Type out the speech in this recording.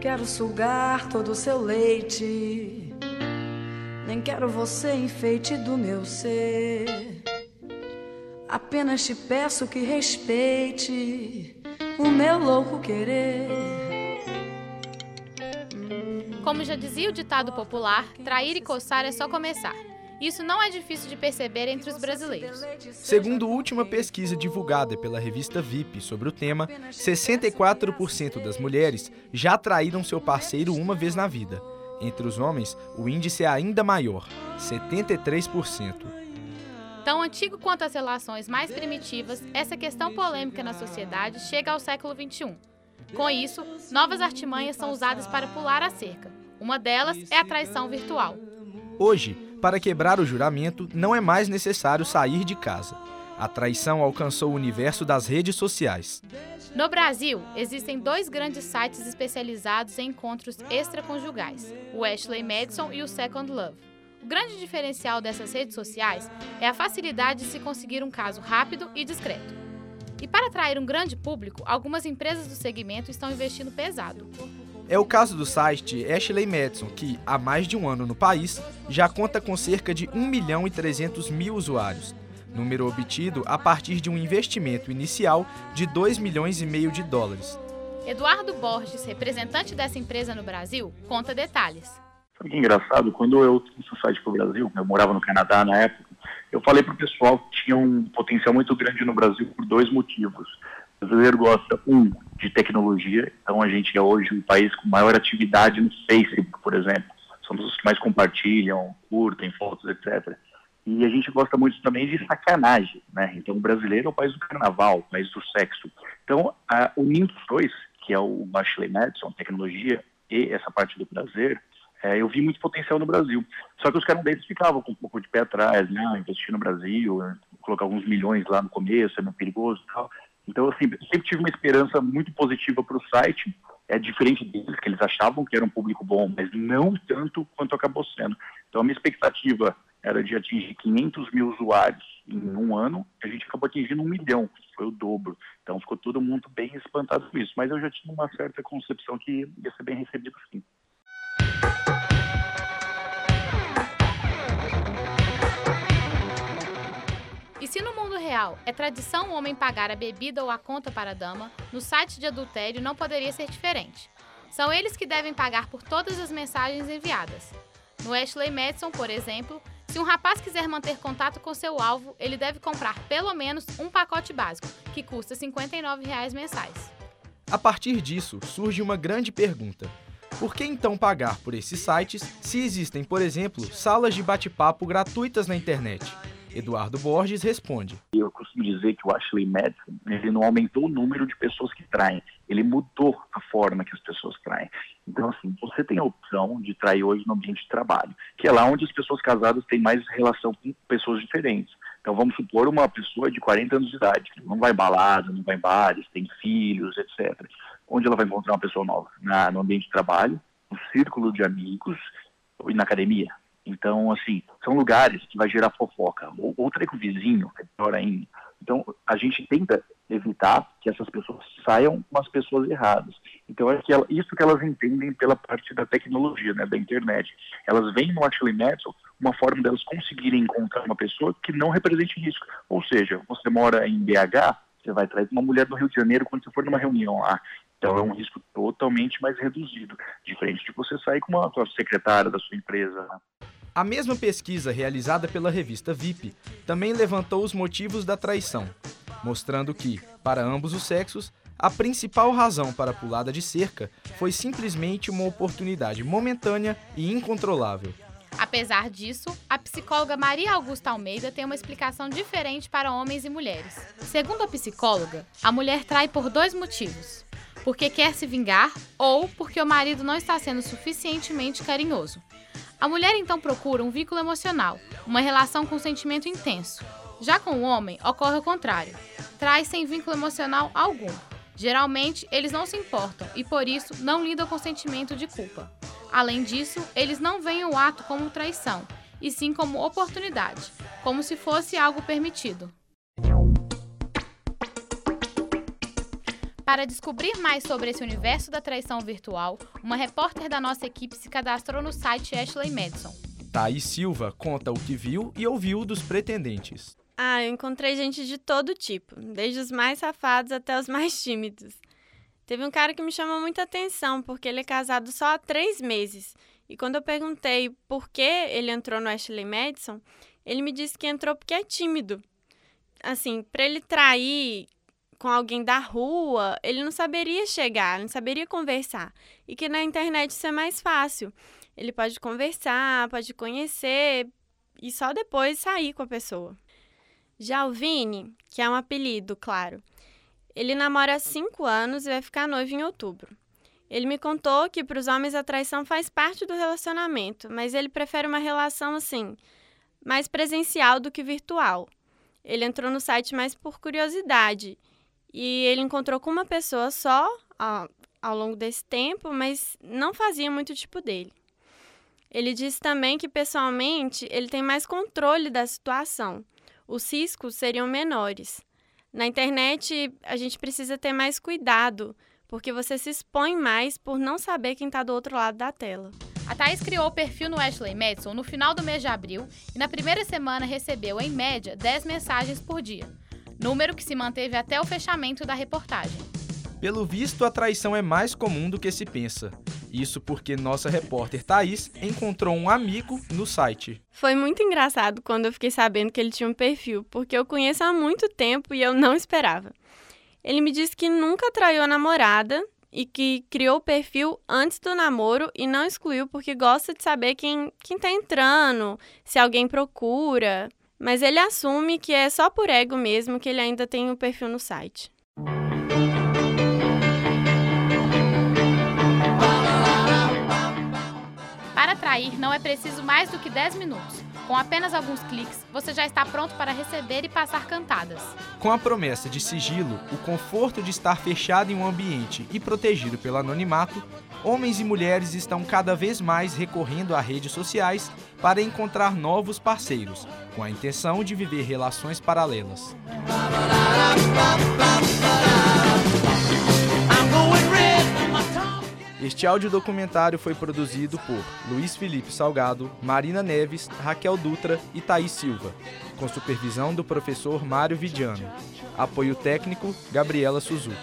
quero sugar todo o seu leite. Nem quero você enfeite do meu ser. Apenas te peço que respeite o meu louco querer. Como já dizia o ditado popular, trair e coçar é só começar. Isso não é difícil de perceber entre os brasileiros. Segundo última pesquisa divulgada pela revista VIP sobre o tema, 64% das mulheres já traíram seu parceiro uma vez na vida. Entre os homens, o índice é ainda maior, 73%. Tão antigo quanto as relações mais primitivas, essa questão polêmica na sociedade chega ao século XXI. Com isso, novas artimanhas são usadas para pular a cerca. Uma delas é a traição virtual. Hoje, para quebrar o juramento, não é mais necessário sair de casa. A traição alcançou o universo das redes sociais. No Brasil, existem dois grandes sites especializados em encontros extraconjugais: o Ashley Madison e o Second Love. O grande diferencial dessas redes sociais é a facilidade de se conseguir um caso rápido e discreto. E para atrair um grande público, algumas empresas do segmento estão investindo pesado. É o caso do site Ashley Madison, que, há mais de um ano no país, já conta com cerca de 1 milhão e 300 mil usuários, número obtido a partir de um investimento inicial de 2 milhões e meio de dólares. Eduardo Borges, representante dessa empresa no Brasil, conta detalhes. Sabe que engraçado? Quando eu trouxe o site para o Brasil, eu morava no Canadá na época, eu falei para o pessoal que tinha um potencial muito grande no Brasil por dois motivos. O brasileiro gosta, um, de tecnologia. Então a gente é hoje um país com maior atividade no Facebook, por exemplo. Somos os que mais compartilham, curtem fotos, etc. E a gente gosta muito também de sacanagem, né? Então o brasileiro é o país do carnaval, o país do sexo. Então, a, unindo os dois, que é o Ashley Madison, tecnologia, e essa parte do prazer, é, eu vi muito potencial no Brasil. Só que os canadenses ficavam com um pouco de pé atrás, né? Investir no Brasil, colocar alguns milhões lá no começo, é meio perigoso e tal. Então, eu sempre, sempre tive uma esperança muito positiva para o site. É diferente deles, que eles achavam que era um público bom, mas não tanto quanto acabou sendo. Então, a minha expectativa era de atingir 500 mil usuários em um ano, a gente acabou atingindo um milhão, foi o dobro. Então, ficou todo mundo bem espantado com isso. Mas eu já tinha uma certa concepção que ia ser bem recebido sim. Se no mundo real é tradição o homem pagar a bebida ou a conta para a dama, no site de adultério não poderia ser diferente. São eles que devem pagar por todas as mensagens enviadas. No Ashley Madison, por exemplo, se um rapaz quiser manter contato com seu alvo, ele deve comprar pelo menos um pacote básico, que custa 59 reais mensais. A partir disso, surge uma grande pergunta. Por que então pagar por esses sites se existem, por exemplo, salas de bate-papo gratuitas na internet? Eduardo Borges responde. Eu costumo dizer que o Ashley Madison ele não aumentou o número de pessoas que traem, ele mudou a forma que as pessoas traem. Então, assim, você tem a opção de trair hoje no ambiente de trabalho, que é lá onde as pessoas casadas têm mais relação com pessoas diferentes. Então, vamos supor uma pessoa de 40 anos de idade, que não vai balada, não vai em bares, tem filhos, etc. Onde ela vai encontrar uma pessoa nova? Na, no ambiente de trabalho, no círculo de amigos e na academia. Então, assim, são lugares que vai gerar fofoca. Ou, ou com o vizinho, é pior ainda. Então, a gente tenta evitar que essas pessoas saiam com as pessoas erradas. Então, é que ela, isso que elas entendem pela parte da tecnologia, né, da internet. Elas veem no Ashley Madison uma forma delas conseguirem encontrar uma pessoa que não represente risco. Ou seja, você mora em BH, você vai trazer uma mulher do Rio de Janeiro quando você for numa reunião lá. Então é um risco totalmente mais reduzido, diferente de você sair com uma, secretária da sua empresa. Né? A mesma pesquisa realizada pela revista VIP também levantou os motivos da traição, mostrando que, para ambos os sexos, a principal razão para a pulada de cerca foi simplesmente uma oportunidade momentânea e incontrolável. Apesar disso, a psicóloga Maria Augusta Almeida tem uma explicação diferente para homens e mulheres. Segundo a psicóloga, a mulher trai por dois motivos: porque quer se vingar ou porque o marido não está sendo suficientemente carinhoso. A mulher então procura um vínculo emocional, uma relação com sentimento intenso. Já com o homem, ocorre o contrário. Traz sem vínculo emocional algum. Geralmente, eles não se importam e por isso não lidam com sentimento de culpa. Além disso, eles não veem o ato como traição, e sim como oportunidade, como se fosse algo permitido. Para descobrir mais sobre esse universo da traição virtual, uma repórter da nossa equipe se cadastrou no site Ashley Madison. Thaís Silva conta o que viu e ouviu dos pretendentes. Ah, eu encontrei gente de todo tipo, desde os mais safados até os mais tímidos. Teve um cara que me chamou muita atenção, porque ele é casado só há três meses. E quando eu perguntei por que ele entrou no Ashley Madison, ele me disse que entrou porque é tímido. Assim, para ele trair com alguém da rua, ele não saberia chegar, não saberia conversar. E que na internet isso é mais fácil. Ele pode conversar, pode conhecer e só depois sair com a pessoa. Já o Vini, que é um apelido, claro, ele namora há cinco anos e vai ficar noivo em outubro. Ele me contou que para os homens a traição faz parte do relacionamento, mas ele prefere uma relação assim, mais presencial do que virtual. Ele entrou no site mais por curiosidade e ele encontrou com uma pessoa só ao, ao longo desse tempo, mas não fazia muito tipo dele. Ele disse também que pessoalmente ele tem mais controle da situação. Os riscos seriam menores. Na internet, a gente precisa ter mais cuidado, porque você se expõe mais por não saber quem está do outro lado da tela. A Thaís criou o perfil no Ashley Madison no final do mês de abril e na primeira semana recebeu, em média, 10 mensagens por dia, número que se manteve até o fechamento da reportagem. Pelo visto, a traição é mais comum do que se pensa. Isso porque nossa repórter Thaís encontrou um amigo no site. Foi muito engraçado quando eu fiquei sabendo que ele tinha um perfil, porque eu conheço há muito tempo e eu não esperava. Ele me disse que nunca traiu a namorada e que criou o perfil antes do namoro e não excluiu porque gosta de saber quem, quem tá entrando, se alguém procura. Mas ele assume que é só por ego mesmo que ele ainda tem o um perfil no site. atrair não é preciso mais do que 10 minutos. Com apenas alguns cliques, você já está pronto para receber e passar cantadas. Com a promessa de sigilo, o conforto de estar fechado em um ambiente e protegido pelo anonimato, homens e mulheres estão cada vez mais recorrendo a redes sociais para encontrar novos parceiros, com a intenção de viver relações paralelas. Este audiodocumentário foi produzido por Luiz Felipe Salgado, Marina Neves, Raquel Dutra e Thaís Silva, com supervisão do professor Mário Vidiano. Apoio técnico, Gabriela Suzuki.